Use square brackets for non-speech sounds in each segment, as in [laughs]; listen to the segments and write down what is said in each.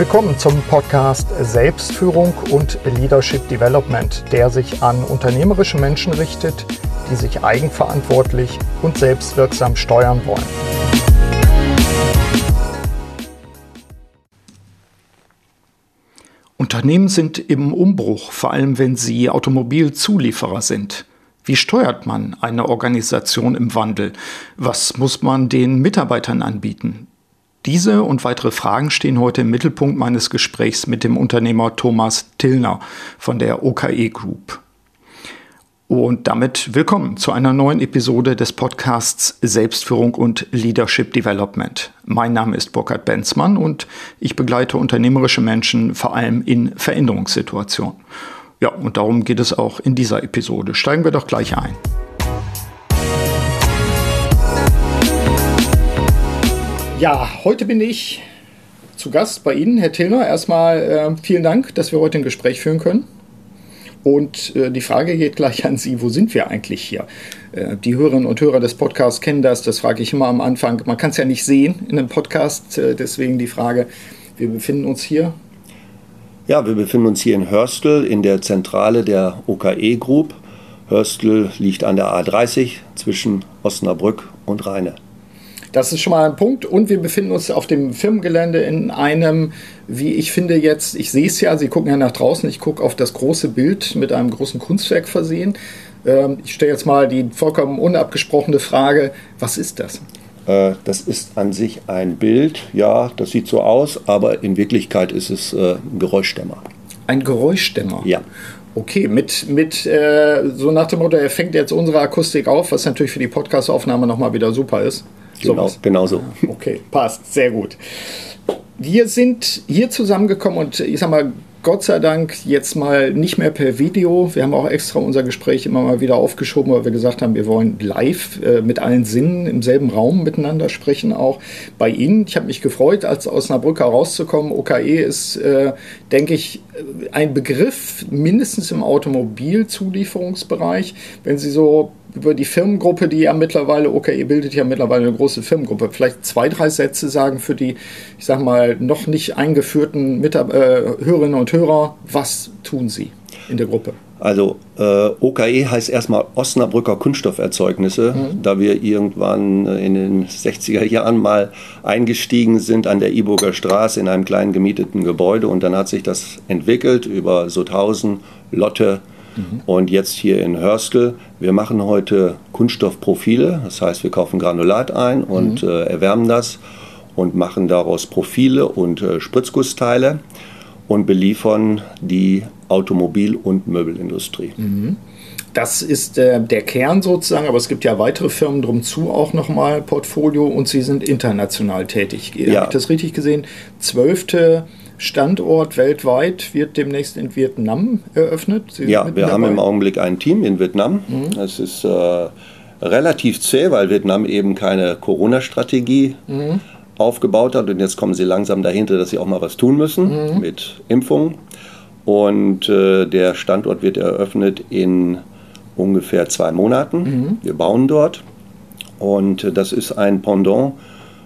Willkommen zum Podcast Selbstführung und Leadership Development, der sich an unternehmerische Menschen richtet, die sich eigenverantwortlich und selbstwirksam steuern wollen. Unternehmen sind im Umbruch, vor allem wenn sie Automobilzulieferer sind. Wie steuert man eine Organisation im Wandel? Was muss man den Mitarbeitern anbieten? Diese und weitere Fragen stehen heute im Mittelpunkt meines Gesprächs mit dem Unternehmer Thomas Tillner von der OKE Group. Und damit willkommen zu einer neuen Episode des Podcasts Selbstführung und Leadership Development. Mein Name ist Burkhard Benzmann und ich begleite unternehmerische Menschen vor allem in Veränderungssituationen. Ja, und darum geht es auch in dieser Episode. Steigen wir doch gleich ein. Ja, heute bin ich zu Gast bei Ihnen, Herr Tillner. Erstmal äh, vielen Dank, dass wir heute ein Gespräch führen können. Und äh, die Frage geht gleich an Sie, wo sind wir eigentlich hier? Äh, die Hörerinnen und Hörer des Podcasts kennen das, das frage ich immer am Anfang. Man kann es ja nicht sehen in einem Podcast, äh, deswegen die Frage, wir befinden uns hier. Ja, wir befinden uns hier in Hörstel in der Zentrale der OKE Group. Hörstel liegt an der A30 zwischen Osnabrück und Rheine. Das ist schon mal ein Punkt. Und wir befinden uns auf dem Firmengelände in einem, wie ich finde jetzt, ich sehe es ja, Sie gucken ja nach draußen, ich gucke auf das große Bild mit einem großen Kunstwerk versehen. Ähm, ich stelle jetzt mal die vollkommen unabgesprochene Frage, was ist das? Äh, das ist an sich ein Bild, ja, das sieht so aus, aber in Wirklichkeit ist es äh, ein Geräuschdämmer. Ein Geräuschdämmer? Ja. Okay, mit, mit äh, so nach dem Motto, er fängt jetzt unsere Akustik auf, was natürlich für die Podcastaufnahme nochmal wieder super ist. Genau, genau so. [laughs] Okay, passt, sehr gut. Wir sind hier zusammengekommen und ich sag mal, Gott sei Dank jetzt mal nicht mehr per Video. Wir haben auch extra unser Gespräch immer mal wieder aufgeschoben, weil wir gesagt haben, wir wollen live äh, mit allen Sinnen im selben Raum miteinander sprechen, auch bei Ihnen. Ich habe mich gefreut, als aus Osnabrück herauszukommen. OKE ist, äh, denke ich, ein Begriff, mindestens im Automobilzulieferungsbereich. Wenn Sie so über die Firmengruppe, die ja mittlerweile, okay, ihr bildet ja mittlerweile eine große Firmengruppe, vielleicht zwei, drei Sätze sagen für die, ich sag mal, noch nicht eingeführten Mitab äh, Hörerinnen und Hörer. Was tun sie in der Gruppe? Also äh, OKE heißt erstmal Osnabrücker Kunststofferzeugnisse, mhm. da wir irgendwann äh, in den 60er Jahren mal eingestiegen sind an der Iburger Straße in einem kleinen gemieteten Gebäude und dann hat sich das entwickelt über Sothausen, Lotte, Mhm. Und jetzt hier in Hörstel, wir machen heute Kunststoffprofile, das heißt, wir kaufen Granulat ein und mhm. äh, erwärmen das und machen daraus Profile und äh, Spritzgussteile und beliefern die Automobil- und Möbelindustrie. Mhm. Das ist äh, der Kern sozusagen, aber es gibt ja weitere Firmen drum zu auch nochmal Portfolio und Sie sind international tätig. Ja. Habe ich das richtig gesehen? Zwölfte Standort weltweit wird demnächst in Vietnam eröffnet. Sie ja, wir dabei? haben im Augenblick ein Team in Vietnam. Mhm. Es ist äh, relativ zäh, weil Vietnam eben keine Corona-Strategie mhm. aufgebaut hat. Und jetzt kommen sie langsam dahinter, dass sie auch mal was tun müssen mhm. mit Impfungen. Und äh, der Standort wird eröffnet in ungefähr zwei Monaten. Mhm. Wir bauen dort. Und äh, das ist ein Pendant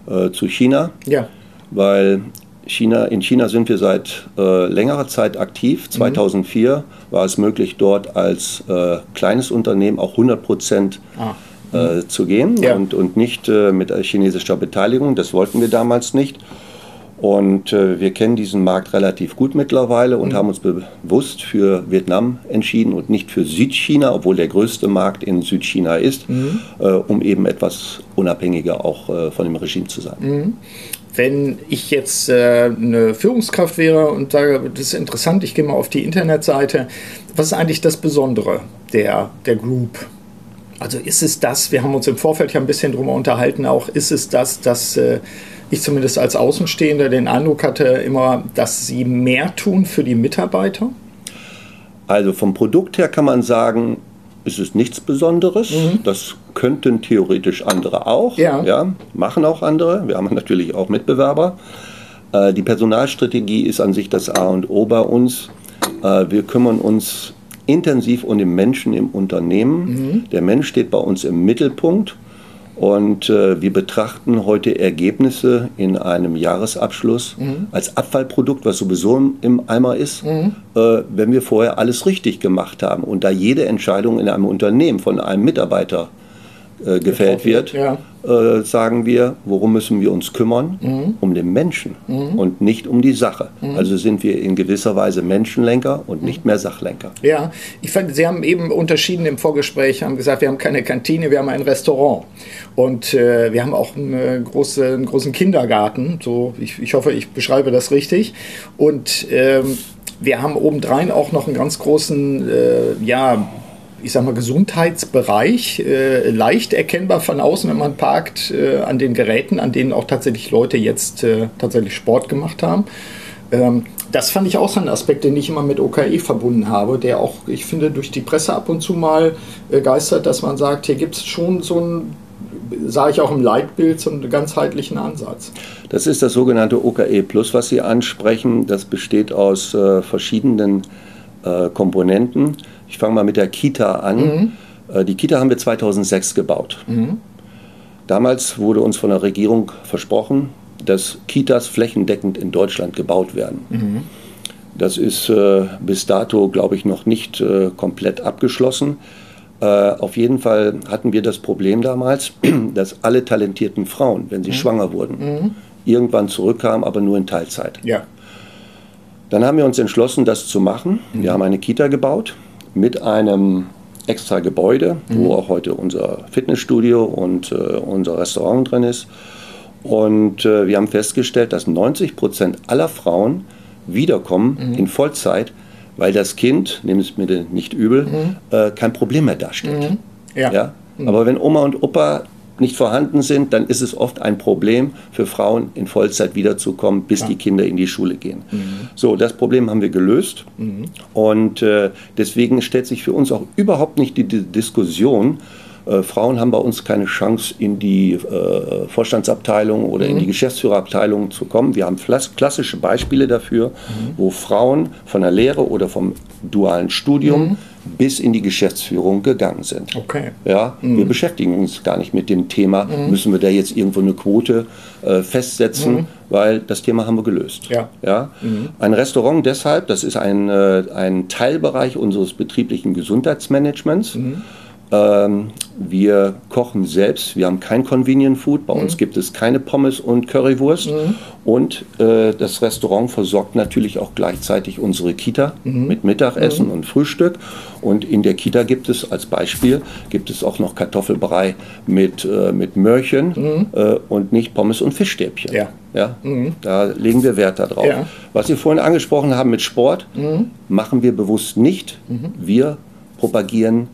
äh, zu China. Ja. Weil China, in China sind wir seit äh, längerer Zeit aktiv. 2004 mhm. war es möglich, dort als äh, kleines Unternehmen auch 100 Prozent ah. äh, mhm. zu gehen ja. und, und nicht äh, mit chinesischer Beteiligung. Das wollten wir damals nicht. Und äh, wir kennen diesen Markt relativ gut mittlerweile und mhm. haben uns bewusst für Vietnam entschieden und nicht für Südchina, obwohl der größte Markt in Südchina ist, mhm. äh, um eben etwas unabhängiger auch äh, von dem Regime zu sein. Wenn ich jetzt äh, eine Führungskraft wäre und sage, das ist interessant, ich gehe mal auf die Internetseite, was ist eigentlich das Besondere der, der Group? Also ist es das, wir haben uns im Vorfeld ja ein bisschen drüber unterhalten, auch ist es das, dass äh, ich zumindest als Außenstehender den Eindruck hatte immer, dass sie mehr tun für die Mitarbeiter? Also vom Produkt her kann man sagen, ist es nichts Besonderes. Mhm. Das könnten theoretisch andere auch. Ja. ja. Machen auch andere. Wir haben natürlich auch Mitbewerber. Äh, die Personalstrategie ist an sich das A und O bei uns. Äh, wir kümmern uns intensiv um den Menschen im Unternehmen. Mhm. Der Mensch steht bei uns im Mittelpunkt. Und äh, wir betrachten heute Ergebnisse in einem Jahresabschluss mhm. als Abfallprodukt, was sowieso im, im Eimer ist, mhm. äh, wenn wir vorher alles richtig gemacht haben. Und da jede Entscheidung in einem Unternehmen von einem Mitarbeiter äh, gefällt wird, ja. Äh, sagen wir, worum müssen wir uns kümmern? Mhm. Um den Menschen mhm. und nicht um die Sache. Mhm. Also sind wir in gewisser Weise Menschenlenker und nicht mehr Sachlenker. Ja, ich fand, Sie haben eben unterschieden im Vorgespräch, haben gesagt, wir haben keine Kantine, wir haben ein Restaurant. Und äh, wir haben auch einen, große, einen großen Kindergarten. So, ich, ich hoffe, ich beschreibe das richtig. Und ähm, wir haben obendrein auch noch einen ganz großen, äh, ja, ich sag mal, Gesundheitsbereich, äh, leicht erkennbar von außen, wenn man parkt, äh, an den Geräten, an denen auch tatsächlich Leute jetzt äh, tatsächlich Sport gemacht haben. Ähm, das fand ich auch so ein Aspekt, den ich immer mit OKE verbunden habe, der auch, ich finde, durch die Presse ab und zu mal äh, geistert, dass man sagt, hier gibt es schon so ein sage ich auch im Leitbild, so einen ganzheitlichen Ansatz. Das ist das sogenannte OKE Plus, was Sie ansprechen. Das besteht aus äh, verschiedenen äh, Komponenten. Ich fange mal mit der Kita an. Mhm. Äh, die Kita haben wir 2006 gebaut. Mhm. Damals wurde uns von der Regierung versprochen, dass Kitas flächendeckend in Deutschland gebaut werden. Mhm. Das ist äh, bis dato, glaube ich, noch nicht äh, komplett abgeschlossen. Äh, auf jeden Fall hatten wir das Problem damals, [clears throat] dass alle talentierten Frauen, wenn sie mhm. schwanger wurden, mhm. irgendwann zurückkamen, aber nur in Teilzeit. Ja. Dann haben wir uns entschlossen, das zu machen. Wir mhm. haben eine Kita gebaut mit einem extra Gebäude, mhm. wo auch heute unser Fitnessstudio und äh, unser Restaurant drin ist. Und äh, wir haben festgestellt, dass 90 Prozent aller Frauen wiederkommen mhm. in Vollzeit, weil das Kind, nehmen es mir nicht übel, mhm. äh, kein Problem mehr darstellt. Mhm. Ja. ja? Mhm. Aber wenn Oma und Opa nicht vorhanden sind, dann ist es oft ein Problem für Frauen in Vollzeit wiederzukommen, bis ja. die Kinder in die Schule gehen. Mhm. So, das Problem haben wir gelöst mhm. und äh, deswegen stellt sich für uns auch überhaupt nicht die, die Diskussion, äh, Frauen haben bei uns keine Chance, in die äh, Vorstandsabteilung oder mhm. in die Geschäftsführerabteilung zu kommen. Wir haben klassische Beispiele dafür, mhm. wo Frauen von der Lehre oder vom dualen Studium mhm. bis in die Geschäftsführung gegangen sind. Okay. Ja, mhm. Wir beschäftigen uns gar nicht mit dem Thema, mhm. müssen wir da jetzt irgendwo eine Quote äh, festsetzen, mhm. weil das Thema haben wir gelöst. Ja. Ja? Ein Restaurant deshalb, das ist ein, äh, ein Teilbereich unseres betrieblichen Gesundheitsmanagements. Ähm, wir kochen selbst, wir haben kein Convenient Food, bei mhm. uns gibt es keine Pommes und Currywurst. Mhm. Und äh, das Restaurant versorgt natürlich auch gleichzeitig unsere Kita mhm. mit Mittagessen mhm. und Frühstück. Und in der Kita gibt es als Beispiel, gibt es auch noch Kartoffelbrei mit, äh, mit Möhrchen mhm. äh, und nicht Pommes und Fischstäbchen. Ja. Ja, mhm. Da legen wir Wert darauf. Ja. Was Sie vorhin angesprochen haben mit Sport, machen wir bewusst nicht. Wir propagieren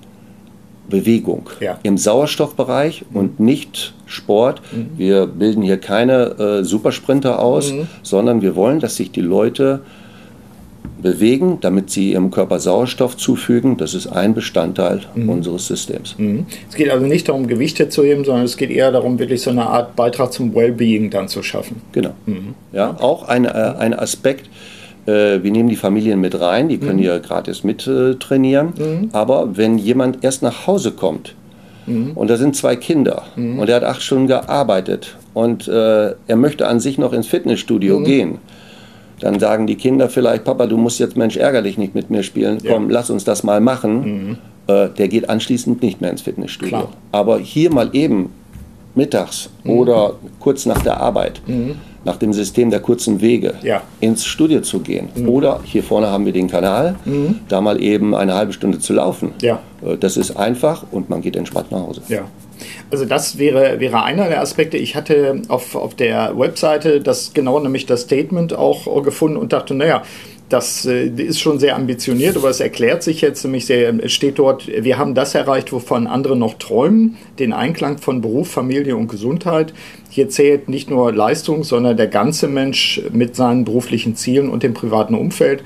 Bewegung ja. im Sauerstoffbereich mhm. und nicht Sport. Mhm. Wir bilden hier keine äh, Supersprinter aus, mhm. sondern wir wollen, dass sich die Leute bewegen, damit sie ihrem Körper Sauerstoff zufügen. Das ist ein Bestandteil mhm. unseres Systems. Mhm. Es geht also nicht darum, Gewichte zu heben, sondern es geht eher darum, wirklich so eine Art Beitrag zum Wellbeing dann zu schaffen. Genau. Mhm. Ja, auch ein, äh, ein Aspekt, äh, wir nehmen die Familien mit rein, die können mhm. ja gratis mit äh, trainieren. Mhm. Aber wenn jemand erst nach Hause kommt mhm. und da sind zwei Kinder mhm. und er hat acht Stunden gearbeitet und äh, er möchte an sich noch ins Fitnessstudio mhm. gehen, dann sagen die Kinder vielleicht, Papa, du musst jetzt Mensch ärgerlich nicht mit mir spielen, komm, ja. lass uns das mal machen. Mhm. Äh, der geht anschließend nicht mehr ins Fitnessstudio. Klar. Aber hier mal eben mittags oder kurz nach der Arbeit nach dem System der kurzen Wege ja. ins Studio zu gehen. Mhm. Oder hier vorne haben wir den Kanal, mhm. da mal eben eine halbe Stunde zu laufen. Ja. Äh, das ist einfach und man geht entspannt nach Hause. Ja. Also das wäre, wäre einer der Aspekte. Ich hatte auf, auf der Webseite das genau nämlich das Statement auch gefunden und dachte, naja, das äh, ist schon sehr ambitioniert, aber es erklärt sich jetzt nämlich sehr, es steht dort, wir haben das erreicht, wovon andere noch träumen, den Einklang von Beruf, Familie und Gesundheit. Hier zählt nicht nur Leistung, sondern der ganze Mensch mit seinen beruflichen Zielen und dem privaten Umfeld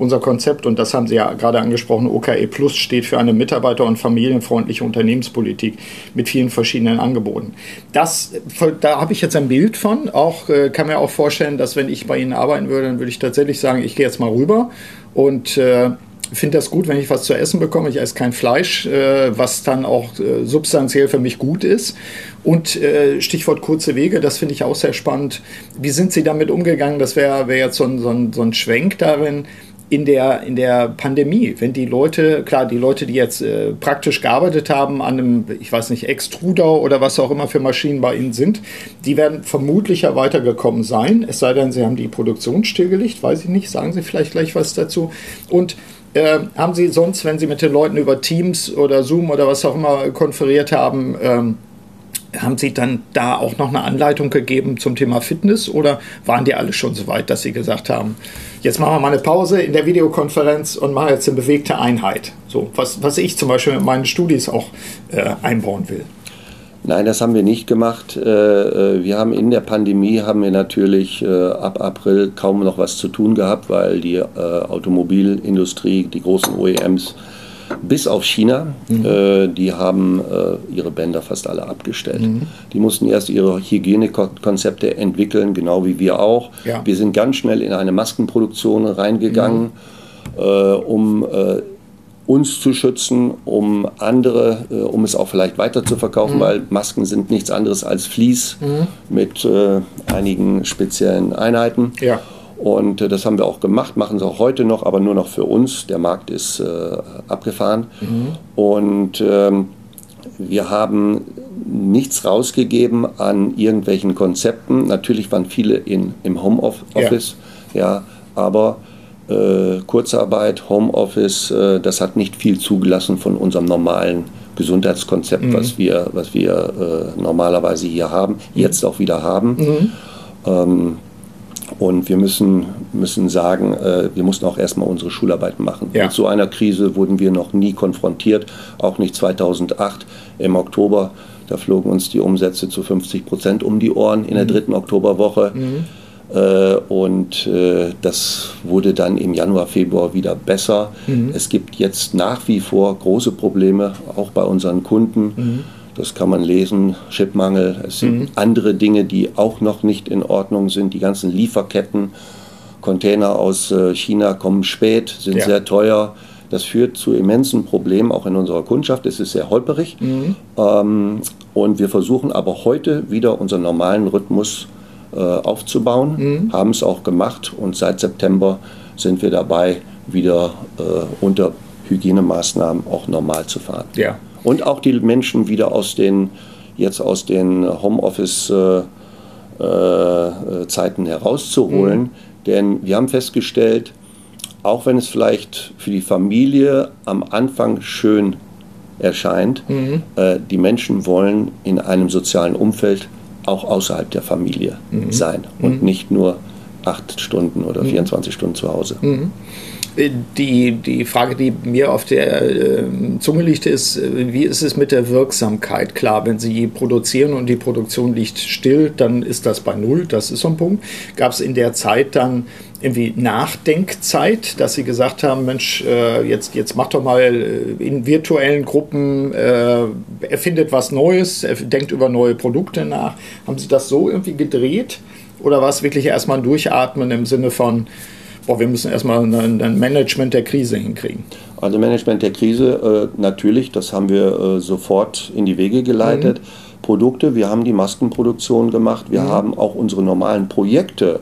unser Konzept, und das haben Sie ja gerade angesprochen, OKE Plus steht für eine mitarbeiter- und familienfreundliche Unternehmenspolitik mit vielen verschiedenen Angeboten. Das, da habe ich jetzt ein Bild von. Auch äh, kann mir auch vorstellen, dass wenn ich bei Ihnen arbeiten würde, dann würde ich tatsächlich sagen, ich gehe jetzt mal rüber und äh, finde das gut, wenn ich was zu essen bekomme. Ich esse kein Fleisch, äh, was dann auch äh, substanziell für mich gut ist. Und äh, Stichwort kurze Wege, das finde ich auch sehr spannend. Wie sind Sie damit umgegangen? Das wäre wär jetzt so ein, so, ein, so ein Schwenk darin in der, in der Pandemie, wenn die Leute, klar, die Leute, die jetzt äh, praktisch gearbeitet haben an einem, ich weiß nicht, Extruder oder was auch immer für Maschinen bei ihnen sind, die werden vermutlich ja weitergekommen sein, es sei denn, sie haben die Produktion stillgelegt, weiß ich nicht, sagen Sie vielleicht gleich was dazu. Und äh, haben Sie sonst, wenn Sie mit den Leuten über Teams oder Zoom oder was auch immer konferiert haben, ähm, haben Sie dann da auch noch eine Anleitung gegeben zum Thema Fitness oder waren die alle schon so weit, dass Sie gesagt haben, jetzt machen wir mal eine Pause in der Videokonferenz und machen jetzt eine bewegte Einheit? So, was, was ich zum Beispiel mit meinen Studis auch äh, einbauen will. Nein, das haben wir nicht gemacht. Äh, äh, wir haben in der Pandemie haben wir natürlich äh, ab April kaum noch was zu tun gehabt, weil die Automobilindustrie, die großen OEMs bis auf China. Mhm. Die haben ihre Bänder fast alle abgestellt. Mhm. Die mussten erst ihre Hygienekonzepte entwickeln, genau wie wir auch. Ja. Wir sind ganz schnell in eine Maskenproduktion reingegangen, mhm. äh, um äh, uns zu schützen, um andere, äh, um es auch vielleicht weiter zu verkaufen, mhm. weil Masken sind nichts anderes als Vlies mhm. mit äh, einigen speziellen Einheiten. Ja. Und äh, das haben wir auch gemacht, machen es auch heute noch, aber nur noch für uns. Der Markt ist äh, abgefahren. Mhm. Und ähm, wir haben nichts rausgegeben an irgendwelchen Konzepten. Natürlich waren viele in, im Homeoffice, ja. ja, aber äh, Kurzarbeit, Homeoffice, äh, das hat nicht viel zugelassen von unserem normalen Gesundheitskonzept, mhm. was wir, was wir äh, normalerweise hier haben, jetzt auch wieder haben. Mhm. Ähm, und wir müssen, müssen sagen, äh, wir mussten auch erstmal unsere Schularbeiten machen. Ja. Mit so einer Krise wurden wir noch nie konfrontiert, auch nicht 2008 im Oktober. Da flogen uns die Umsätze zu 50 Prozent um die Ohren in der mhm. dritten Oktoberwoche. Mhm. Äh, und äh, das wurde dann im Januar, Februar wieder besser. Mhm. Es gibt jetzt nach wie vor große Probleme, auch bei unseren Kunden. Mhm. Das kann man lesen, Chipmangel. Es sind mhm. andere Dinge, die auch noch nicht in Ordnung sind. Die ganzen Lieferketten, Container aus äh, China kommen spät, sind ja. sehr teuer. Das führt zu immensen Problemen auch in unserer Kundschaft. Es ist sehr holperig. Mhm. Ähm, und wir versuchen aber heute wieder unseren normalen Rhythmus äh, aufzubauen, mhm. haben es auch gemacht und seit September sind wir dabei, wieder äh, unter Hygienemaßnahmen auch normal zu fahren. Ja und auch die Menschen wieder aus den jetzt aus den Homeoffice-Zeiten äh, äh, herauszuholen. Mhm. Denn wir haben festgestellt, auch wenn es vielleicht für die Familie am Anfang schön erscheint, mhm. äh, die Menschen wollen in einem sozialen Umfeld auch außerhalb der Familie mhm. sein und mhm. nicht nur acht Stunden oder 24 mhm. Stunden zu Hause. Mhm. Die, die Frage, die mir auf der äh, Zunge liegt, ist, äh, wie ist es mit der Wirksamkeit? Klar, wenn Sie produzieren und die Produktion liegt still, dann ist das bei Null, das ist so ein Punkt. Gab es in der Zeit dann irgendwie Nachdenkzeit, dass Sie gesagt haben, Mensch, äh, jetzt, jetzt macht doch mal äh, in virtuellen Gruppen, äh, erfindet was Neues, denkt über neue Produkte nach. Haben Sie das so irgendwie gedreht? Oder war es wirklich erstmal ein Durchatmen im Sinne von, boah, wir müssen erstmal ein, ein Management der Krise hinkriegen. Also Management der Krise, äh, natürlich, das haben wir äh, sofort in die Wege geleitet. Mhm. Produkte, wir haben die Maskenproduktion gemacht, wir mhm. haben auch unsere normalen Projekte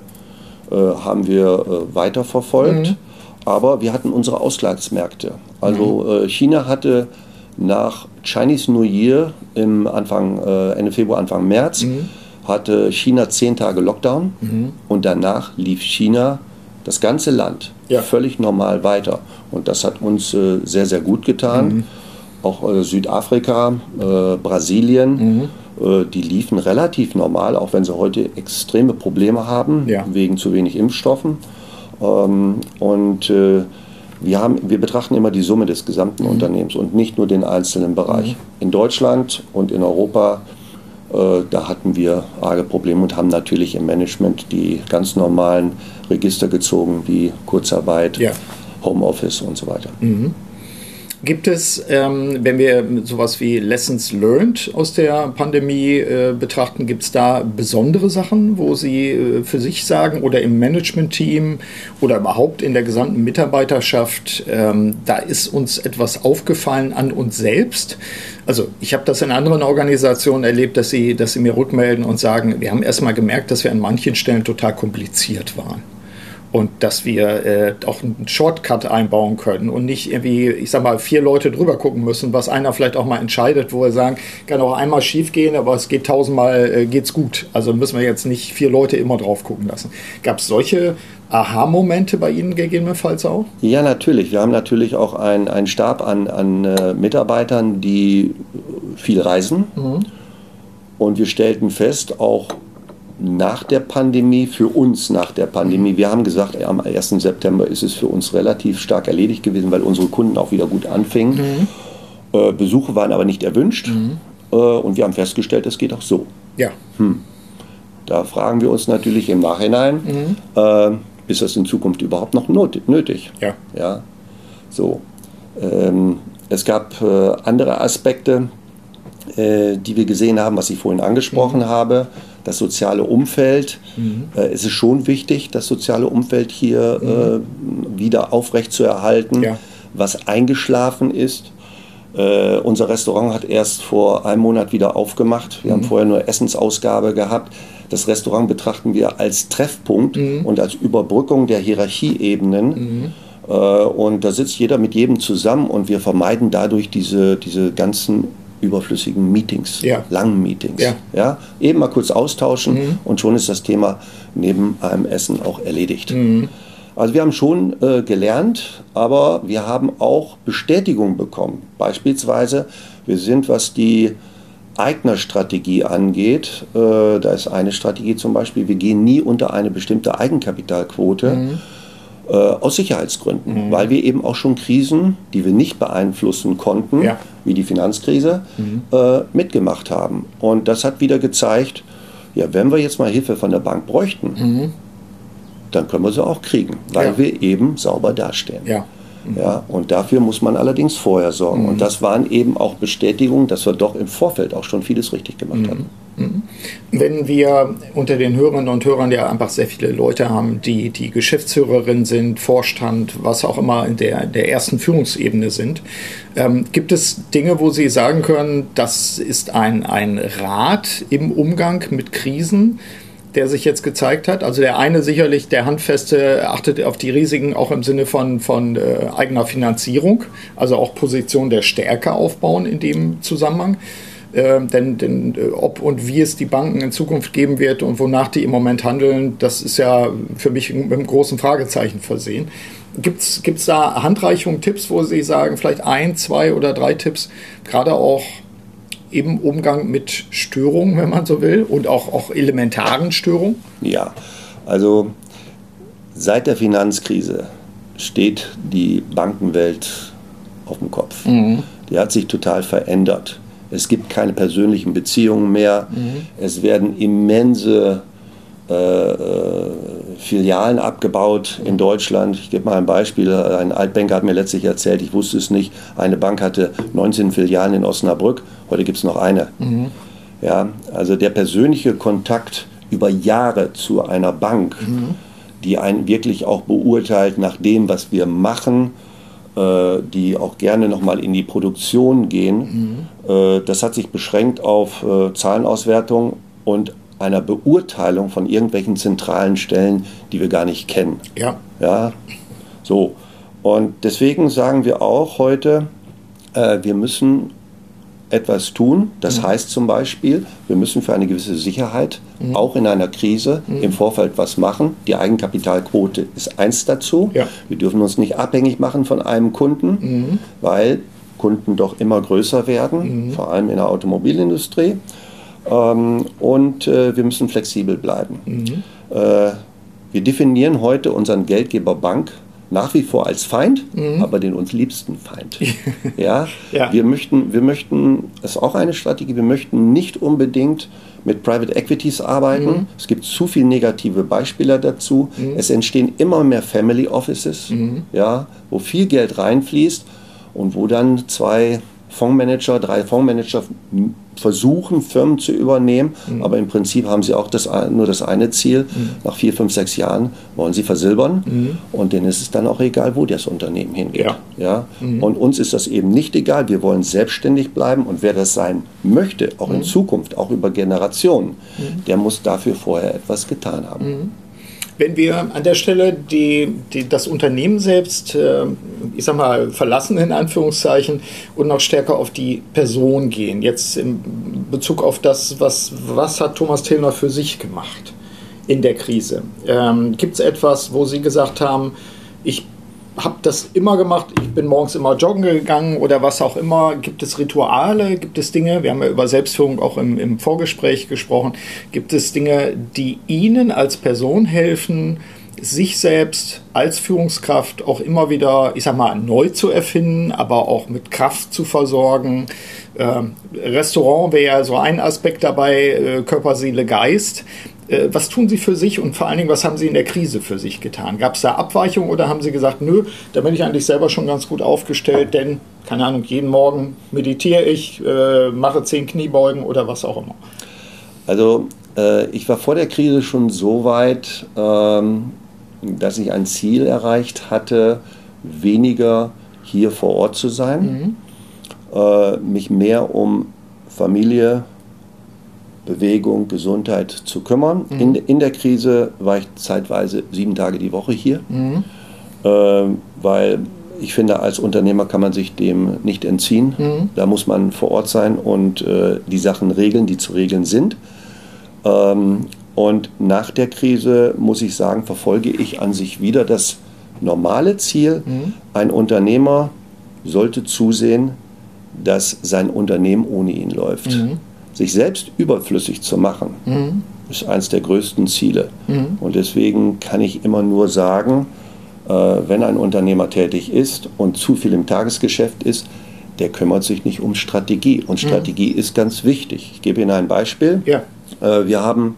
äh, haben wir äh, weiterverfolgt, mhm. aber wir hatten unsere Ausgleichsmärkte. Also mhm. äh, China hatte nach Chinese New Year im Anfang, äh, Ende Februar, Anfang März, mhm. hatte China zehn Tage Lockdown mhm. und danach lief China das ganze Land ja. völlig normal weiter. Und das hat uns äh, sehr, sehr gut getan. Mhm. Auch Südafrika, Brasilien, mhm. Die liefen relativ normal, auch wenn sie heute extreme Probleme haben, ja. wegen zu wenig Impfstoffen. Ähm, und äh, wir, haben, wir betrachten immer die Summe des gesamten mhm. Unternehmens und nicht nur den einzelnen Bereich. Mhm. In Deutschland und in Europa äh, da hatten wir arge Probleme und haben natürlich im Management die ganz normalen Register gezogen, wie Kurzarbeit, ja. Homeoffice und so weiter. Mhm. Gibt es, ähm, wenn wir sowas wie Lessons Learned aus der Pandemie äh, betrachten, gibt es da besondere Sachen, wo Sie äh, für sich sagen oder im Management-Team oder überhaupt in der gesamten Mitarbeiterschaft, ähm, da ist uns etwas aufgefallen an uns selbst? Also ich habe das in anderen Organisationen erlebt, dass sie, dass sie mir rückmelden und sagen, wir haben erstmal gemerkt, dass wir an manchen Stellen total kompliziert waren und dass wir äh, auch einen Shortcut einbauen können und nicht irgendwie, ich sag mal, vier Leute drüber gucken müssen, was einer vielleicht auch mal entscheidet, wo wir sagen, kann auch einmal schief gehen, aber es geht tausendmal, äh, geht's gut. Also müssen wir jetzt nicht vier Leute immer drauf gucken lassen. Gab es solche Aha-Momente bei Ihnen gegebenenfalls auch? Ja, natürlich. Wir haben natürlich auch einen Stab an, an äh, Mitarbeitern, die viel reisen. Mhm. Und wir stellten fest, auch nach der Pandemie, für uns nach der Pandemie. Wir haben gesagt, am 1. September ist es für uns relativ stark erledigt gewesen, weil unsere Kunden auch wieder gut anfingen. Mhm. Äh, Besuche waren aber nicht erwünscht mhm. äh, und wir haben festgestellt, es geht auch so. Ja. Hm. Da fragen wir uns natürlich im Nachhinein, mhm. äh, ist das in Zukunft überhaupt noch nötig? Ja. ja? So. Ähm, es gab äh, andere Aspekte, äh, die wir gesehen haben, was ich vorhin angesprochen mhm. habe das soziale Umfeld. Mhm. Äh, es ist schon wichtig, das soziale Umfeld hier mhm. äh, wieder aufrechtzuerhalten, ja. was eingeschlafen ist. Äh, unser Restaurant hat erst vor einem Monat wieder aufgemacht. Wir mhm. haben vorher nur Essensausgabe gehabt. Das Restaurant betrachten wir als Treffpunkt mhm. und als Überbrückung der Hierarchieebenen. Mhm. Äh, und da sitzt jeder mit jedem zusammen und wir vermeiden dadurch diese, diese ganzen überflüssigen Meetings, ja. langen Meetings. Ja. Ja, eben mal kurz austauschen mhm. und schon ist das Thema neben einem Essen auch erledigt. Mhm. Also wir haben schon äh, gelernt, aber wir haben auch Bestätigung bekommen. Beispielsweise, wir sind, was die Eignerstrategie angeht, äh, da ist eine Strategie zum Beispiel, wir gehen nie unter eine bestimmte Eigenkapitalquote. Mhm äh, aus Sicherheitsgründen, mhm. weil wir eben auch schon Krisen, die wir nicht beeinflussen konnten, ja. wie die Finanzkrise, mhm. äh, mitgemacht haben. Und das hat wieder gezeigt, ja, wenn wir jetzt mal Hilfe von der Bank bräuchten, mhm. dann können wir sie auch kriegen, weil ja. wir eben sauber dastehen. Ja. Ja, und dafür muss man allerdings vorher sorgen. Und mhm. das waren eben auch Bestätigungen, dass wir doch im Vorfeld auch schon vieles richtig gemacht mhm. haben. Mhm. Wenn wir unter den Hörerinnen und Hörern ja einfach sehr viele Leute haben, die die Geschäftsführerin sind, Vorstand, was auch immer in der, der ersten Führungsebene sind, ähm, gibt es Dinge, wo Sie sagen können, das ist ein, ein Rat im Umgang mit Krisen, der sich jetzt gezeigt hat. Also der eine sicherlich, der Handfeste, achtet auf die Risiken auch im Sinne von, von äh, eigener Finanzierung, also auch Position der Stärke aufbauen in dem Zusammenhang. Äh, denn, denn äh, ob und wie es die Banken in Zukunft geben wird und wonach die im Moment handeln, das ist ja für mich mit einem großen Fragezeichen versehen. Gibt es da Handreichungen, Tipps, wo Sie sagen, vielleicht ein, zwei oder drei Tipps, gerade auch im Umgang mit Störungen, wenn man so will, und auch, auch elementaren Störungen? Ja, also seit der Finanzkrise steht die Bankenwelt auf dem Kopf. Mhm. Die hat sich total verändert. Es gibt keine persönlichen Beziehungen mehr. Mhm. Es werden immense äh, äh, Filialen abgebaut in Deutschland. Ich gebe mal ein Beispiel. Ein Altbanker hat mir letztlich erzählt, ich wusste es nicht, eine Bank hatte 19 Filialen in Osnabrück, heute gibt es noch eine. Mhm. Ja, also der persönliche Kontakt über Jahre zu einer Bank, mhm. die einen wirklich auch beurteilt nach dem, was wir machen, äh, die auch gerne nochmal in die Produktion gehen, mhm. äh, das hat sich beschränkt auf äh, Zahlenauswertung und einer Beurteilung von irgendwelchen zentralen Stellen, die wir gar nicht kennen. Ja. Ja, so. Und deswegen sagen wir auch heute, äh, wir müssen etwas tun. Das mhm. heißt zum Beispiel, wir müssen für eine gewisse Sicherheit mhm. auch in einer Krise mhm. im Vorfeld was machen. Die Eigenkapitalquote ist eins dazu. Ja. Wir dürfen uns nicht abhängig machen von einem Kunden, mhm. weil Kunden doch immer größer werden, mhm. vor allem in der Automobilindustrie. Ähm, und äh, wir müssen flexibel bleiben. Mhm. Äh, wir definieren heute unseren Geldgeber Bank nach wie vor als Feind, mhm. aber den uns liebsten Feind. [laughs] ja? ja? Wir möchten, wir möchten, das ist auch eine Strategie, wir möchten nicht unbedingt mit Private Equities arbeiten. Mhm. Es gibt zu viele negative Beispiele dazu. Mhm. Es entstehen immer mehr Family Offices, mhm. ja, wo viel Geld reinfließt und wo dann zwei Fondsmanager, drei Fondsmanager versuchen, Firmen zu übernehmen, mhm. aber im Prinzip haben sie auch das, nur das eine Ziel. Mhm. Nach vier, fünf, sechs Jahren wollen sie versilbern mhm. und denen ist es dann auch egal, wo das Unternehmen hingeht. Ja. ja? Mhm. Und uns ist das eben nicht egal. Wir wollen selbstständig bleiben und wer das sein möchte, auch in mhm. Zukunft, auch über Generationen, mhm. der muss dafür vorher etwas getan haben. Wenn wir an der Stelle die, die, das Unternehmen selbst, äh, ich sag mal, verlassen in Anführungszeichen und noch stärker auf die Person gehen, jetzt in Bezug auf das, was, was hat Thomas Tillner für sich gemacht in der Krise? Ähm, Gibt es etwas, wo Sie gesagt haben, ich habe das immer gemacht. Ich bin morgens immer joggen gegangen oder was auch immer. Gibt es Rituale? Gibt es Dinge? Wir haben ja über Selbstführung auch im, im Vorgespräch gesprochen. Gibt es Dinge, die Ihnen als Person helfen, sich selbst als Führungskraft auch immer wieder, ich sag mal, neu zu erfinden, aber auch mit Kraft zu versorgen. Ähm, Restaurant wäre ja so ein Aspekt dabei, äh, Körper, Seele, Geist. Äh, was tun Sie für sich und vor allen Dingen, was haben Sie in der Krise für sich getan? Gab es da Abweichungen oder haben Sie gesagt, nö, da bin ich eigentlich selber schon ganz gut aufgestellt, denn, keine Ahnung, jeden Morgen meditiere ich, äh, mache zehn Kniebeugen oder was auch immer? Also, äh, ich war vor der Krise schon so weit, ähm, dass ich ein Ziel erreicht hatte, weniger hier vor Ort zu sein, mhm. mich mehr um Familie, Bewegung, Gesundheit zu kümmern. Mhm. In, in der Krise war ich zeitweise sieben Tage die Woche hier, mhm. äh, weil ich finde, als Unternehmer kann man sich dem nicht entziehen. Mhm. Da muss man vor Ort sein und äh, die Sachen regeln, die zu regeln sind. Ähm, und nach der Krise, muss ich sagen, verfolge ich an sich wieder das normale Ziel. Mhm. Ein Unternehmer sollte zusehen, dass sein Unternehmen ohne ihn läuft. Mhm sich selbst überflüssig zu machen, mhm. ist eines der größten Ziele. Mhm. Und deswegen kann ich immer nur sagen, äh, wenn ein Unternehmer tätig ist und zu viel im Tagesgeschäft ist, der kümmert sich nicht um Strategie. Und mhm. Strategie mhm. ist ganz wichtig. Ich gebe Ihnen ein Beispiel. Ja. Äh, wir haben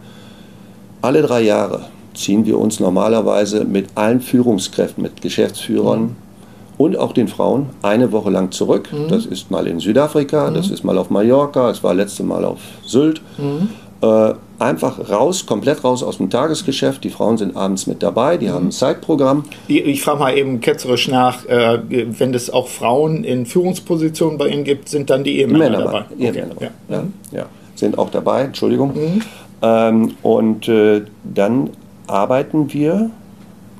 alle drei Jahre ziehen wir uns normalerweise mit allen Führungskräften, mit Geschäftsführern, mhm und auch den Frauen eine Woche lang zurück. Mhm. Das ist mal in Südafrika, mhm. das ist mal auf Mallorca, es war letzte Mal auf Sylt. Mhm. Äh, einfach raus, komplett raus aus dem Tagesgeschäft. Die Frauen sind abends mit dabei, die haben ein Zeitprogramm. Ich, ich frage mal eben ketzerisch nach, äh, wenn es auch Frauen in Führungspositionen bei Ihnen gibt, sind dann die Ehemänner Männer dabei? Okay. Ehemänner, ja. Ja. ja. Sind auch dabei, Entschuldigung. Mhm. Ähm, und äh, dann arbeiten wir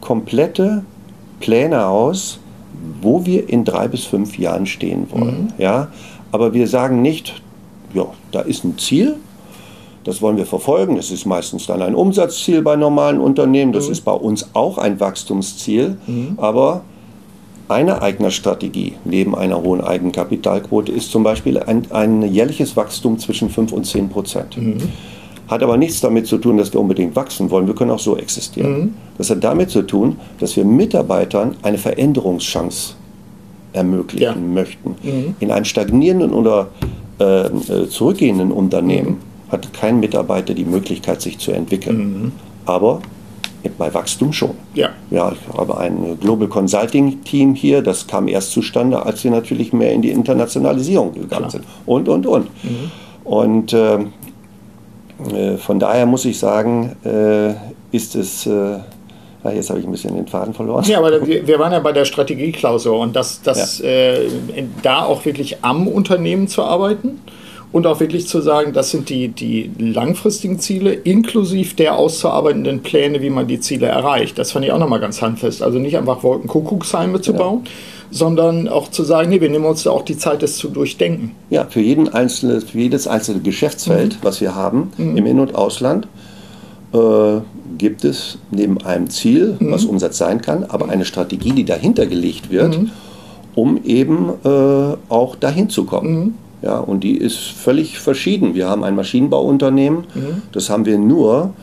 komplette Pläne aus, wo wir in drei bis fünf Jahren stehen wollen. Mhm. Ja? Aber wir sagen nicht, ja, da ist ein Ziel, das wollen wir verfolgen. Das ist meistens dann ein Umsatzziel bei normalen Unternehmen. Das mhm. ist bei uns auch ein Wachstumsziel. Mhm. Aber eine Eignerstrategie neben einer hohen Eigenkapitalquote ist zum Beispiel ein, ein jährliches Wachstum zwischen 5 und 10 Prozent. Mhm. Hat aber nichts damit zu tun, dass wir unbedingt wachsen wollen. Wir können auch so existieren. Mhm. Das hat damit zu tun, dass wir Mitarbeitern eine Veränderungschance ermöglichen ja. möchten. Mhm. In einem stagnierenden oder äh, äh, zurückgehenden Unternehmen mhm. hat kein Mitarbeiter die Möglichkeit, sich zu entwickeln. Mhm. Aber bei Wachstum schon. Ja. ja, ich habe ein Global Consulting Team hier, das kam erst zustande, als wir natürlich mehr in die Internationalisierung gegangen Klar. sind. Und, und, und. Mhm. Und äh, äh, von daher muss ich sagen, äh, ist es. Äh, jetzt habe ich ein bisschen den Faden verloren. Ja, aber wir, waren ja bei der Strategieklausur und dass, dass ja. äh, da auch wirklich am Unternehmen zu arbeiten und auch wirklich zu sagen, das sind die, die langfristigen Ziele, inklusive der auszuarbeitenden Pläne, wie man die Ziele erreicht. Das fand ich auch nochmal ganz handfest. Also nicht einfach Wolkenkuckucksheime zu genau. bauen, sondern auch zu sagen, nee, wir nehmen uns da auch die Zeit, das zu durchdenken. Ja, für, jeden einzelne, für jedes einzelne Geschäftsfeld, mhm. was wir haben, mhm. im In- und Ausland, äh, gibt es neben einem Ziel, mhm. was Umsatz sein kann, aber eine Strategie, die dahinter gelegt wird, mhm. um eben äh, auch dahin zu kommen. Mhm. Ja, und die ist völlig verschieden. Wir haben ein Maschinenbauunternehmen, mhm. das haben wir nur,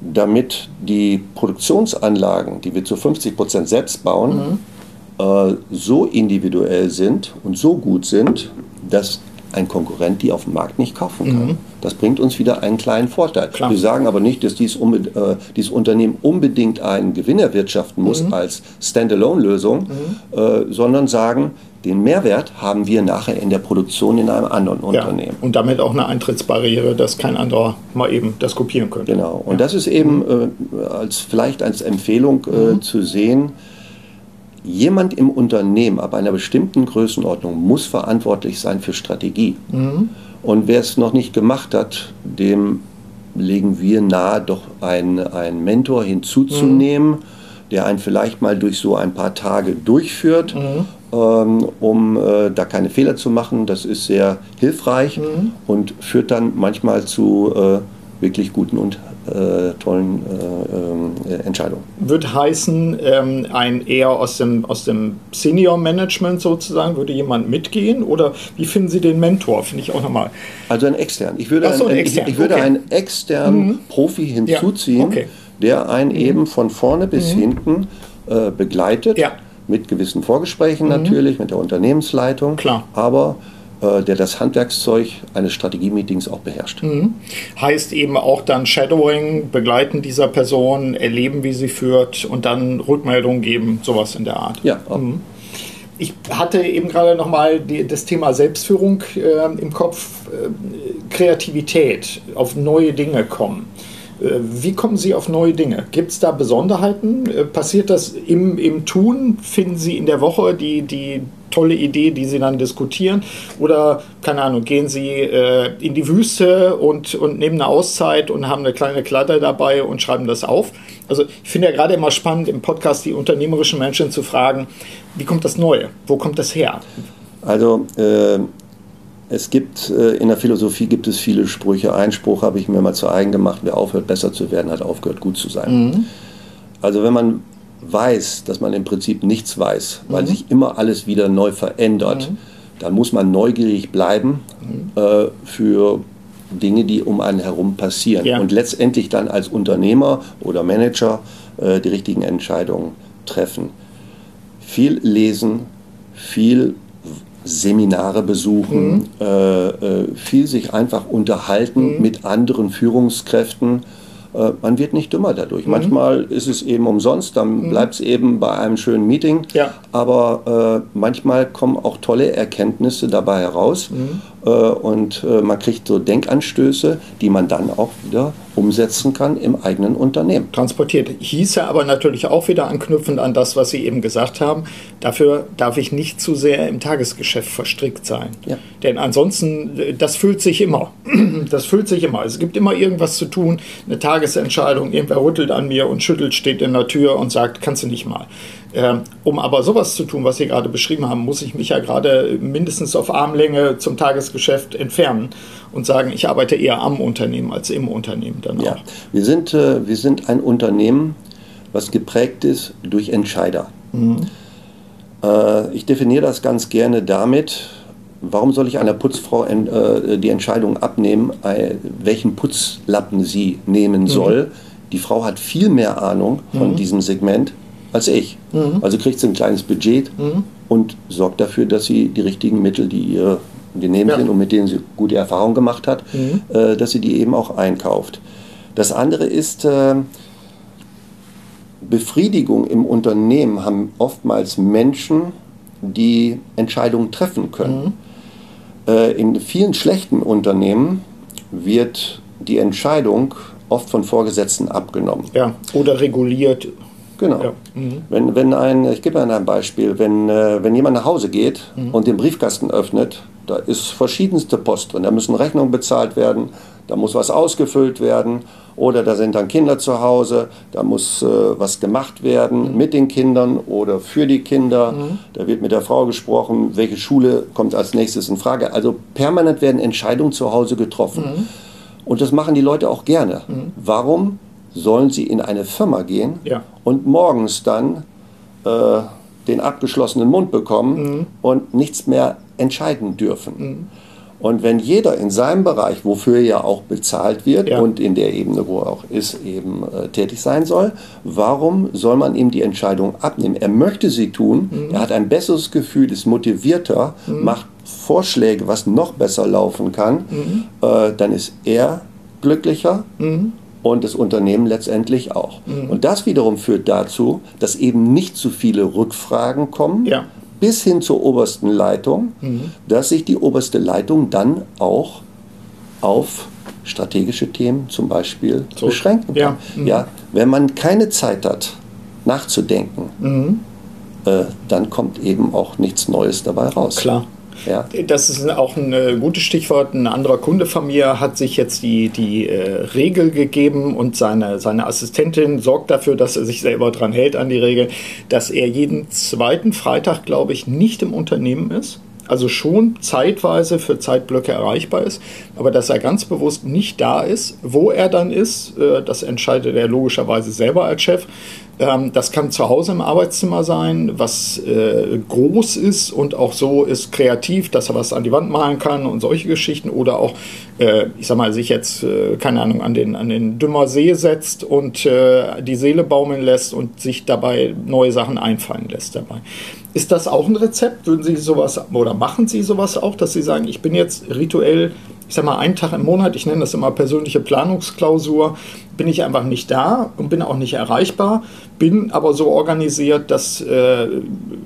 damit die Produktionsanlagen, die wir zu 50 Prozent selbst bauen, äh, so individuell sind und so gut sind, dass ein Konkurrent die auf dem Markt nicht kaufen kann. Mhm. Das bringt uns wieder einen kleinen Vorteil. Klar. Wir sagen aber nicht, dass dies, äh, dieses Unternehmen unbedingt einen Gewinn erwirtschaften muss mhm. als Standalone-Lösung, mhm. äh, sondern sagen, den Mehrwert haben wir nachher in der Produktion in einem anderen Unternehmen. Ja, und damit auch eine Eintrittsbarriere, dass kein anderer mal eben das kopieren könnte. Genau. Und ja. das ist eben äh, als vielleicht als Empfehlung äh, mhm. zu sehen, jemand im Unternehmen ab einer bestimmten Größenordnung muss verantwortlich sein für Strategie. Mhm. Und wer es noch nicht gemacht hat, dem legen wir nahe, doch einen Mentor hinzuzunehmen, mhm. der einen vielleicht mal durch so ein paar Tage durchführt. Mhm. Ähm, um äh, da keine Fehler zu machen. Das ist sehr hilfreich mhm. und führt dann manchmal zu äh, wirklich guten und äh, tollen äh, äh, Entscheidungen. Wird heißen, ähm, ein eher aus dem, aus dem Senior Management sozusagen, würde jemand mitgehen oder wie finden Sie den Mentor? Finde ich auch nochmal. Also einen externen. Ich würde, so, einen, extern. ich, ich, würde okay. einen externen mhm. Profi hinzuziehen, ja. okay. der einen mhm. eben von vorne bis mhm. hinten äh, begleitet. Ja. Mit gewissen Vorgesprächen mhm. natürlich, mit der Unternehmensleitung. Klar. Aber der das Handwerkszeug eines Strategie-Meetings auch beherrscht. Mhm. Heißt eben auch dann Shadowing, begleiten dieser Person, erleben, wie sie führt und dann Rückmeldungen geben, sowas in der Art. Ja. Mhm. Ich hatte eben gerade nochmal das Thema Selbstführung äh, im Kopf, äh, Kreativität, auf neue Dinge kommen. Äh, wie kommen Sie auf neue Dinge? Gibt es da Besonderheiten? Äh, passiert das im, im Tun? Finden Sie in der Woche die, die tolle Idee, die Sie dann diskutieren? Oder, keine Ahnung, gehen Sie äh, in die Wüste und, und nehmen eine Auszeit und haben eine kleine Kladde dabei und schreiben das auf? Also ich finde ja gerade immer spannend, im Podcast die unternehmerischen Menschen zu fragen, wie kommt das Neue? Wo kommt das her? Also äh, es gibt äh, in der Philosophie gibt es viele Sprüche. Ein Spruch habe ich mir mal zu eigen gemacht, wer aufhört besser zu werden, hat aufgehört gut zu sein. Mhm. Also wenn man weiß, dass man im Prinzip nichts weiß, weil mhm. sich immer alles wieder neu verändert, mhm. dann muss man neugierig bleiben mhm. äh, für Dinge, die um einen herum passieren. Ja. Und letztendlich dann als Unternehmer oder Manager äh, die richtigen Entscheidungen treffen. Viel lesen, viel Seminare besuchen, mhm. äh, äh viel sich einfach unterhalten mhm. mit anderen Führungskräften äh, man wird nicht dümmer dadurch. Mhm. Manchmal ist es eben umsonst, dann mhm. bleibt es eben bei einem schönen Meeting. Ja. Aber äh, manchmal kommen auch tolle Erkenntnisse dabei heraus mhm. Und äh, man kriegt so Denkanstöße, die man dann auch wieder umsetzen kann im eigenen Unternehmen. Transportiert. Hieße aber natürlich auch wieder anknüpfend an das, was Sie eben gesagt haben. Dafür darf ich nicht zu sehr im Tagesgeschäft verstrickt sein. Ja. Denn ansonsten, das fühlt sich immer. [clears throat] Das fühlt sich immer. Es gibt immer irgendwas zu tun, eine Tagesentscheidung. Irgendwer rüttelt an mir und schüttelt, steht in der Tür und sagt, kannst du nicht mal. Ähm, um aber sowas zu tun, was Sie gerade beschrieben haben, muss ich mich ja gerade mindestens auf Armlänge zum Tagesgeschäft entfernen und sagen, ich arbeite eher am Unternehmen als im Unternehmen dann ja. Wir sind, äh, wir sind ein Unternehmen, was geprägt ist durch Entscheider. Mhm. Äh, ich definiere das ganz gerne damit, warum soll ich einer Putzfrau äh, die Entscheidung abnehmen, welchen Putzlappen sie nehmen mhm. soll? Die Frau hat viel mehr Ahnung von mhm. diesem Segment als ich. Mhm. Also kriegt sie ein kleines Budget mhm. und sorgt dafür, dass sie die richtigen Mittel, die ihr die nehmen ja. sind und mit denen sie gute Erfahrungen gemacht hat, mhm. äh, dass sie die eben auch einkauft. Das andere ist, äh, Befriedigung im Unternehmen haben oftmals Menschen, die Entscheidungen treffen können. Mhm. Äh, in vielen schlechten Unternehmen wird die Entscheidung oft von Vorgesetzten abgenommen. Ja, oder reguliert. Genau. Ja. Mhm. Wenn, wenn ein, ich gebe Ihnen ein Beispiel, wenn, äh, wenn jemand nach Hause geht mhm. und den Briefkasten öffnet, da ist verschiedenste Post drin, da müssen Rechnungen bezahlt werden, da muss was ausgefüllt werden oder da sind dann Kinder zu Hause, da muss äh, was gemacht werden mhm. mit den Kindern oder für die Kinder, mhm. da wird mit der Frau gesprochen, welche Schule kommt als nächstes in Frage. Also permanent werden Entscheidungen zu Hause getroffen. Mhm. Und das machen die Leute auch gerne. Mhm. Warum? Sollen sie in eine Firma gehen ja. und morgens dann äh, den abgeschlossenen Mund bekommen mhm. und nichts mehr entscheiden dürfen. Mhm. Und wenn jeder in seinem Bereich, wofür er ja auch bezahlt wird ja. und in der Ebene, wo er auch ist, eben äh, tätig sein soll, warum soll man ihm die Entscheidung abnehmen? Er möchte sie tun, mhm. er hat ein besseres Gefühl, ist motivierter, mhm. macht Vorschläge, was noch besser laufen kann, mhm. äh, dann ist er glücklicher mhm und das Unternehmen letztendlich auch. Mhm. Und das wiederum führt dazu, dass eben nicht zu viele Rückfragen kommen, ja. bis hin zur obersten Leitung, mhm. dass sich die oberste Leitung dann auch auf strategische Themen zum Beispiel so. beschränken kann. Ja. Mhm. ja. wenn man keine Zeit hat, nachzudenken, mhm. äh, dann kommt eben auch nichts Neues dabei raus. Klar. Ja. Das ist auch ein äh, gutes Stichwort. Ein anderer Kunde von mir hat sich jetzt die, die äh, Regel gegeben und seine, seine Assistentin sorgt dafür, dass er sich selber dran hält an die Regel, dass er jeden zweiten Freitag, glaube ich, nicht im Unternehmen ist also schon zeitweise für Zeitblöcke erreichbar ist, aber dass er ganz bewusst nicht da ist, wo er dann ist, äh, das entscheidet er logischerweise selber als Chef. Ähm, das kann zu Hause im Arbeitszimmer sein, was äh, groß ist und auch so ist kreativ, dass er was an die Wand malen kann und solche Geschichten. Oder auch, äh, ich sag mal, sich jetzt, äh, keine Ahnung, an den, an den Dümmer See setzt und äh, die Seele baumeln lässt und sich dabei neue Sachen einfallen lässt dabei. Ist das auch ein Rezept? Würden Sie sowas oder machen Sie sowas auch, dass Sie sagen, ich bin jetzt rituell ich sag mal, einen Tag im Monat, ich nenne das immer persönliche Planungsklausur, bin ich einfach nicht da und bin auch nicht erreichbar, bin aber so organisiert, dass, äh,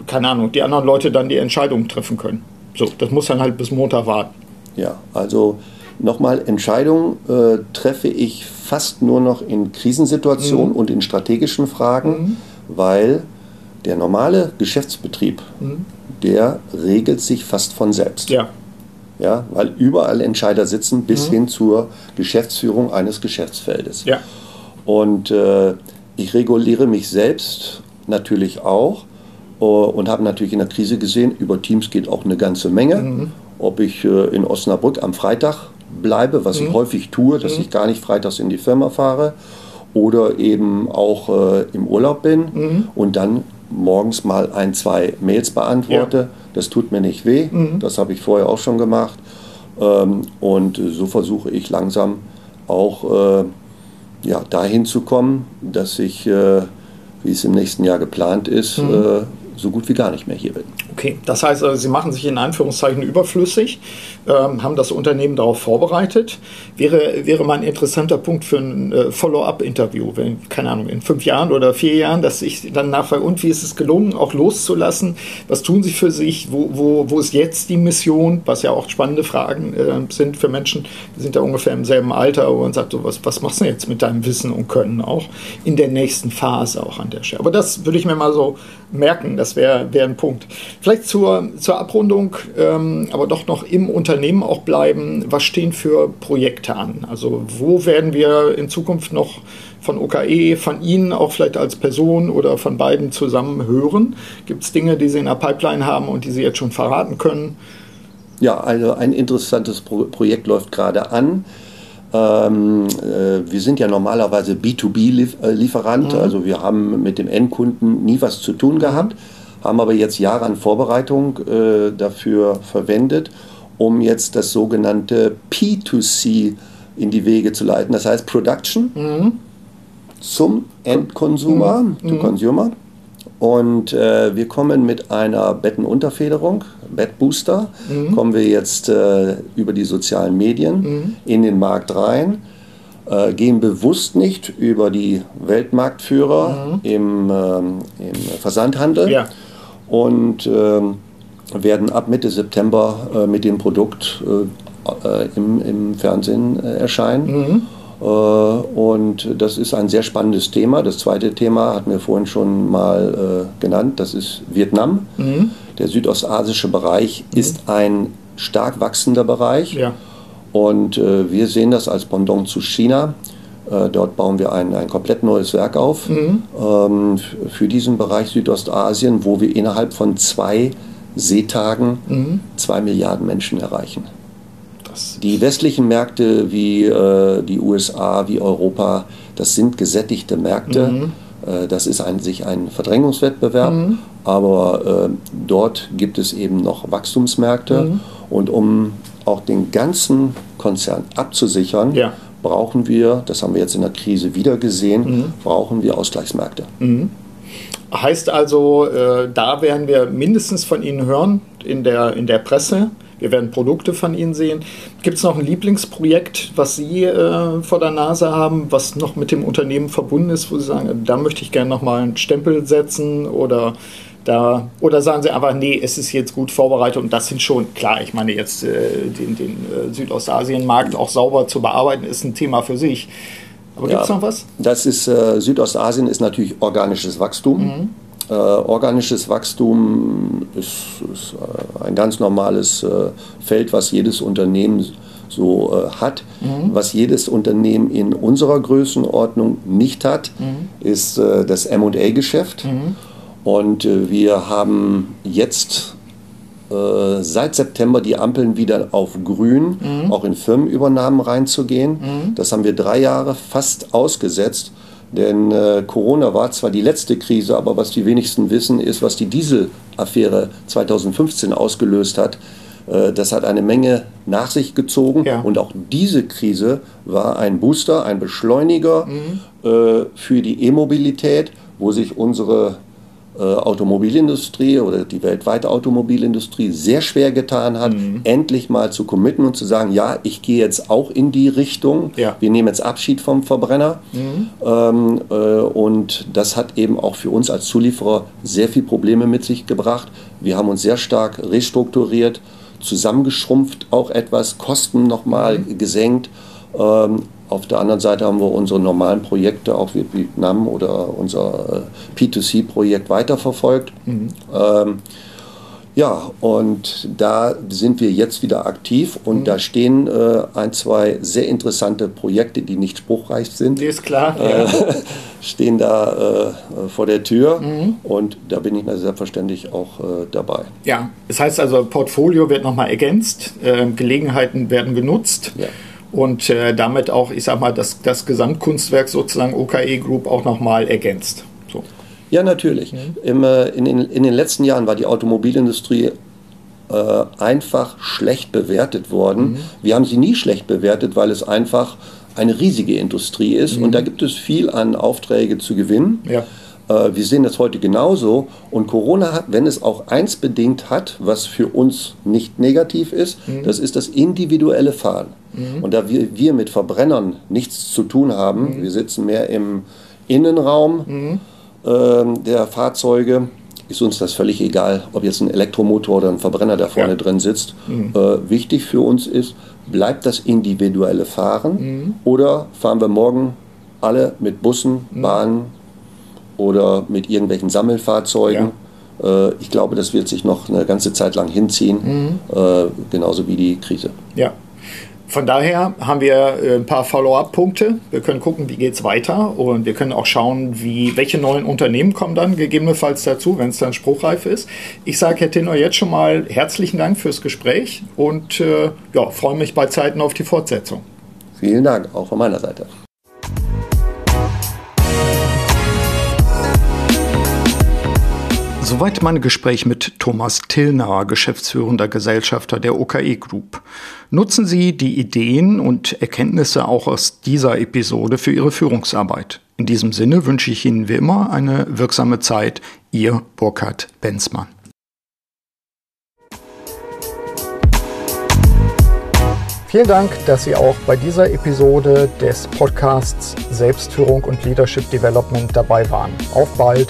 keine Ahnung, die anderen Leute dann die Entscheidungen treffen können. So, das muss dann halt bis Montag warten. Ja, also nochmal, Entscheidungen äh, treffe ich fast nur noch in Krisensituationen mhm. und in strategischen Fragen, mhm. weil der normale Geschäftsbetrieb, mhm. der regelt sich fast von selbst. Ja ja, weil überall Entscheider sitzen bis mhm. hin zur Geschäftsführung eines Geschäftsfeldes. Ja. Und äh, ich reguliere mich selbst natürlich auch uh, und habe natürlich in der Krise gesehen, über Teams geht auch eine ganze Menge. Mhm. Ob ich äh, in Osnabrück am Freitag bleibe, was mhm. ich häufig tue, dass mhm. ich gar nicht freitags in die Firma fahre oder eben auch äh, im Urlaub bin mhm. und dann morgens mal ein, zwei Mails beantworte. Ja. Das tut mir nicht weh, mhm. das habe ich vorher auch schon gemacht. Ähm, und so versuche ich langsam auch äh, ja, dahin zu kommen, dass ich, äh, wie es im nächsten Jahr geplant ist, mhm. äh, so gut wie gar nicht mehr hier bin. Okay, das heißt, also, Sie machen sich in Anführungszeichen überflüssig, ähm, haben das Unternehmen darauf vorbereitet. Wäre, wäre mal ein interessanter Punkt für ein äh, Follow-up-Interview, wenn, keine Ahnung, in fünf Jahren oder vier Jahren, dass ich dann nachfrage, und wie ist es gelungen, auch loszulassen? Was tun Sie für sich? Wo, wo, wo ist jetzt die Mission? Was ja auch spannende Fragen äh, sind für Menschen, die sind ja ungefähr im selben Alter, wo man sagt, so, was, was machst du jetzt mit deinem Wissen und Können auch in der nächsten Phase auch an der Stelle? Aber das würde ich mir mal so merken, das wäre wär ein Punkt. Vielleicht zur, zur Abrundung, ähm, aber doch noch im Unternehmen auch bleiben. Was stehen für Projekte an? Also wo werden wir in Zukunft noch von OKE, von Ihnen auch vielleicht als Person oder von beiden zusammen hören? Gibt es Dinge, die Sie in der Pipeline haben und die Sie jetzt schon verraten können? Ja, also ein interessantes Pro Projekt läuft gerade an. Ähm, äh, wir sind ja normalerweise B2B-Lieferant, mhm. also wir haben mit dem Endkunden nie was zu tun gehabt haben aber jetzt Jahre an Vorbereitung äh, dafür verwendet, um jetzt das sogenannte P2C in die Wege zu leiten. Das heißt Production mhm. zum Endkonsumer, mhm. to Consumer. Und äh, wir kommen mit einer Bettenunterfederung, Bettbooster, mhm. kommen wir jetzt äh, über die sozialen Medien mhm. in den Markt rein, äh, gehen bewusst nicht über die Weltmarktführer mhm. im, ähm, im Versandhandel. Ja und ähm, werden ab Mitte September äh, mit dem Produkt äh, äh im, im, Fernsehen äh, erscheinen. Mhm. Und das ist ein sehr spannendes Thema. Das zweite Thema hatten wir vorhin schon mal äh, genannt, das ist Vietnam. Mhm. Der südostasische Bereich mhm. ist ein stark wachsender Bereich. Ja. Und wir sehen das als Pendant zu China. Äh, dort bauen wir ein, ein komplett neues Werk auf mhm. ähm, für diesen Bereich Südostasien, wo wir innerhalb von zwei Seetagen mhm. zwei Milliarden Menschen erreichen. Das die westlichen Märkte wie äh, die USA, wie Europa, das sind gesättigte Märkte. Mhm. Äh, das ist an sich ein Verdrängungswettbewerb, mhm. Aber äh, dort gibt es eben noch Wachstumsmärkte. Mhm. Und um auch den ganzen Konzern abzusichern, ja brauchen wir, das haben wir jetzt in der Krise wieder gesehen, mhm. brauchen wir Ausgleichsmärkte. Mhm. Heißt also, äh, da werden wir mindestens von Ihnen hören in der, in der Presse. Wir werden Produkte von Ihnen sehen. Gibt es noch ein Lieblingsprojekt, was Sie äh, vor der Nase haben, was noch mit dem Unternehmen verbunden ist, wo Sie sagen, da möchte ich gerne nochmal einen Stempel setzen oder Da, oder sagen Sie einfach, nee, es ist jetzt gut vorbereitet und das sind schon, klar, ich meine jetzt äh, den, den äh, Südostasien-Markt auch sauber zu bearbeiten, ist ein Thema für sich. Aber gibt es noch was? Das ist, äh, Südostasien ist natürlich organisches Wachstum. Mhm. Äh, organisches Wachstum ist, ist äh, ein ganz normales äh, Feld, was jedes Unternehmen so äh, hat. Mhm. Was jedes Unternehmen in unserer Größenordnung nicht hat, mhm. ist äh, das MA-Geschäft. Mhm. Und äh, wir haben jetzt äh, seit September die Ampeln wieder auf grün, mhm. auch in Firmenübernahmen reinzugehen. Mhm. Das haben wir drei Jahre fast ausgesetzt. Denn äh, Corona war zwar die letzte Krise, aber was die wenigsten wissen, ist, was die Dieselaffäre 2015 ausgelöst hat. Äh, das hat eine Menge nach sich gezogen. Ja. Und auch diese Krise war ein Booster, ein Beschleuniger mhm. äh, für die E-Mobilität, wo sich unsere Automobilindustrie oder die weltweite Automobilindustrie sehr schwer getan hat, mhm. endlich mal zu committen und zu sagen, ja, ich gehe jetzt auch in die Richtung. Ja. Wir nehmen jetzt Abschied vom Verbrenner. Mhm. Ähm, äh, und das hat eben auch für uns als Zulieferer sehr viele Probleme mit sich gebracht. Wir haben uns sehr stark restrukturiert, zusammengeschrumpft auch etwas, Kosten nochmal mhm. gesenkt. Ähm, auf der anderen Seite haben wir unsere normalen Projekte, auch wie Vietnam oder unser äh, P2C-Projekt weiterverfolgt. Mhm. Ähm, ja, und da sind wir jetzt wieder aktiv und mhm. da stehen äh, ein, zwei sehr interessante Projekte, die nicht spruchreich sind. Die ist klar. Äh, [laughs] stehen da äh, vor der Tür mhm. und da bin ich selbstverständlich auch äh, dabei. Ja, das heißt also, Portfolio wird nochmal ergänzt, ähm, Gelegenheiten werden genutzt. Ja und äh, damit auch, ich sag mal, das, das Gesamtkunstwerk sozusagen OKE Group auch nochmal ergänzt. So. Ja, natürlich. Mhm. Im, äh, in, in, in, den letzten Jahren war die Automobilindustrie äh, einfach schlecht bewertet worden. Mhm. Wir haben sie nie schlecht bewertet, weil es einfach eine riesige Industrie ist mhm. und da gibt es viel an Aufträge zu gewinnen. Ja. Äh, wir sehen das heute genauso und Corona hat, wenn es auch eins bedingt hat, was für uns nicht negativ ist, mhm. das ist das individuelle Fahren. Mhm. Und da wir, wir mit Verbrennern nichts zu tun haben, mhm. wir sitzen mehr im Innenraum äh, der Fahrzeuge, ist uns das völlig egal, ob jetzt ein Elektromotor oder ein Verbrenner da vorne ja. drin sitzt. Mhm. Äh, wichtig für uns ist, bleibt das individuelle Fahren mhm. oder fahren wir morgen alle mit Bussen, Bahnen, oder mit irgendwelchen Sammelfahrzeugen. Ja. Äh, ich glaube, das wird sich noch eine ganze Zeit lang hinziehen, mhm. Äh, genauso wie die Krise. Ja. Von daher haben wir äh, ein paar Follow-up-Punkte. Wir können gucken, wie geht es weiter und wir können auch schauen, wie, welche neuen Unternehmen kommen dann gegebenenfalls dazu, wenn es dann spruchreif ist. Ich sage Herr Tenor jetzt schon mal herzlichen Dank fürs Gespräch und äh, ja, freue mich bei Zeiten auf die Fortsetzung. Vielen Dank, auch von meiner Seite. Soweit mein Gespräch mit Thomas Tillnauer, geschäftsführender Gesellschafter der OKE Group. Nutzen Sie die Ideen und Erkenntnisse auch aus dieser Episode für Ihre Führungsarbeit. In diesem Sinne wünsche ich Ihnen wie immer eine wirksame Zeit. Ihr Burkhard Benzmann. Vielen Dank, dass Sie auch bei dieser Episode des Podcasts Selbstführung und Leadership Development dabei waren. Auf bald!